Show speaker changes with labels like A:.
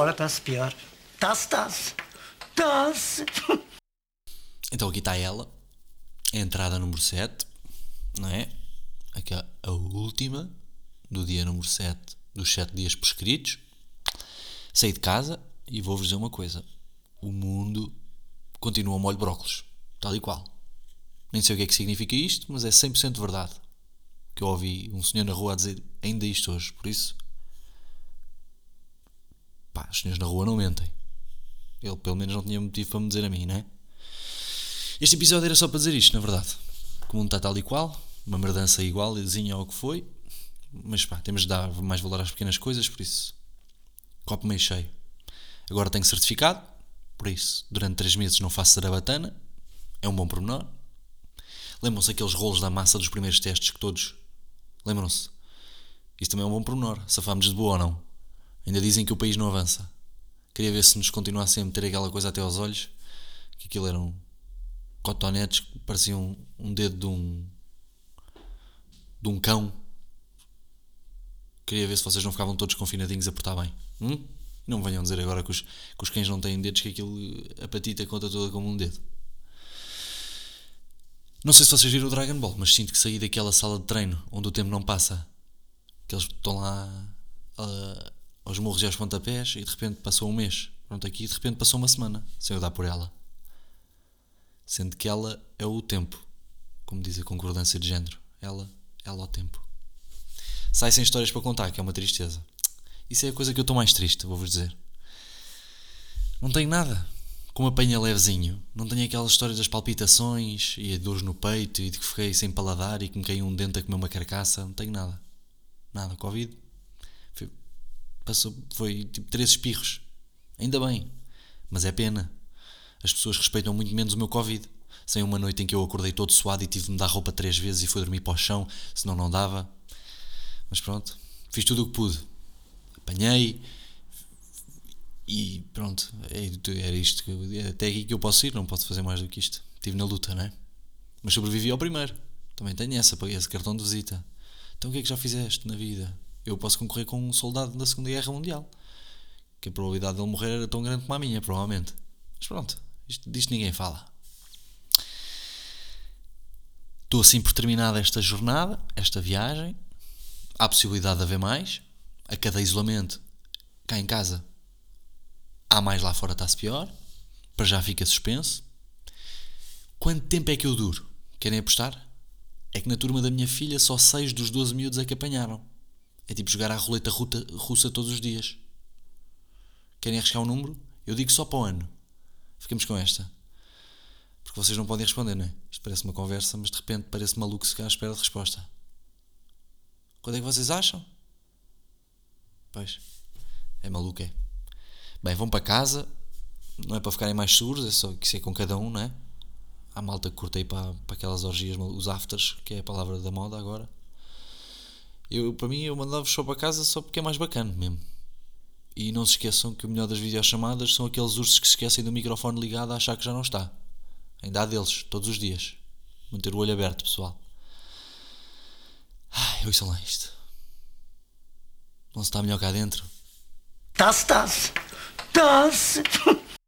A: fora está-se pior. Está-se, está-se. Está-se.
B: Então aqui está ela, a entrada número 7, não é? Aqui a a última do dia número 7 dos 7 dias prescritos. Saí de casa e vou-vos dizer uma coisa: o mundo continua molho de brócolos, tal e qual. Nem sei o que é que significa isto, mas é 100% verdade. Que eu ouvi um senhor na rua a dizer ainda isto hoje, por isso. Os senhores na rua não mentem. Ele pelo menos não tinha motivo para me dizer a mim, não é? Este episódio era só para dizer isto, na verdade. Que o mundo está tal e qual, uma merdança igualzinha ao que foi, mas pá, temos de dar mais valor às pequenas coisas, por isso. Copo meio cheio. Agora tenho certificado, por isso, durante 3 meses não faço sarabatana, é um bom pormenor. Lembram-se aqueles rolos da massa dos primeiros testes que todos. Lembram-se? Isso também é um bom pormenor. Safámos de boa ou não? Ainda dizem que o país não avança. Queria ver se nos continuasse a meter aquela coisa até aos olhos, que aquilo eram cotonetes que pareciam um dedo de um. de um cão. Queria ver se vocês não ficavam todos confinadinhos a portar bem. Hum? Não venham dizer agora que os, que os cães não têm dedos, que aquilo, a patita conta toda como um dedo. Não sei se vocês viram o Dragon Ball, mas sinto que saí daquela sala de treino onde o tempo não passa. Que eles estão lá ah, aos morros e aos pontapés e de repente passou um mês. Pronto, aqui de repente passou uma semana sem eu dar por ela. Sendo que ela é o tempo, como diz a concordância de género. Ela, ela ao tempo. Sai sem histórias para contar, que é uma tristeza. Isso é a coisa que eu estou mais triste, vou-vos dizer. Não tenho nada. Como apanha levezinho. Não tenho aquelas histórias das palpitações e a dores no peito e de que fiquei sem paladar e que me caiu um dente a comer uma carcaça. Não tenho nada. Nada. Covid. Foi, passou, foi tipo três espirros. Ainda bem. Mas é pena. As pessoas respeitam muito menos o meu Covid. Sem uma noite em que eu acordei todo suado e tive de me dar roupa três vezes e fui dormir para o chão, senão não dava. Mas pronto, fiz tudo o que pude. Apanhei e pronto, é- era isto. é Até aqui que eu posso ir, não posso fazer mais do que isto. Estive na luta, não é? Mas sobrevivi ao primeiro. Também tenho essa, esse cartão de visita. Então o que é que já fizeste na vida? Eu posso concorrer com um soldado da Segunda Guerra Mundial. Que a probabilidade dele morrer era tão grande como a minha, provavelmente. Mas pronto, isto, disto ninguém fala. Estou assim por terminada esta jornada, esta viagem. Há possibilidade de haver mais. A cada isolamento, cá em casa, há mais lá fora, está-se pior. Para já fica suspenso. Quanto tempo é que eu duro? Querem apostar? É que na turma da minha filha só 6 dos 12 miúdos é que apanharam. É tipo jogar à roleta russa todos os dias. Querem arriscar um número? Eu digo só para o ano. Ficamos com esta. Porque vocês não podem responder, não é? Isto parece uma conversa, mas de repente parece maluco se ficar à espera de resposta. Quando é que vocês acham? Pois. É maluco, é. Bem, vão para casa. Não é para ficarem mais seguros, é só que isso é com cada um, não é? Há malta que curtei para, para aquelas orgias, os afters, que é a palavra da moda agora. Eu, para mim, eu mandava-vos só para casa só porque é mais bacana mesmo. E não se esqueçam que o melhor das videochamadas são aqueles ursos que se esquecem do microfone ligado a achar que já não está. Ainda há deles, todos os dias. Manter o olho aberto, pessoal. Ai, ouçam lá isto. Não se está melhor cá dentro?
A: Está-se, está-se. Está-se.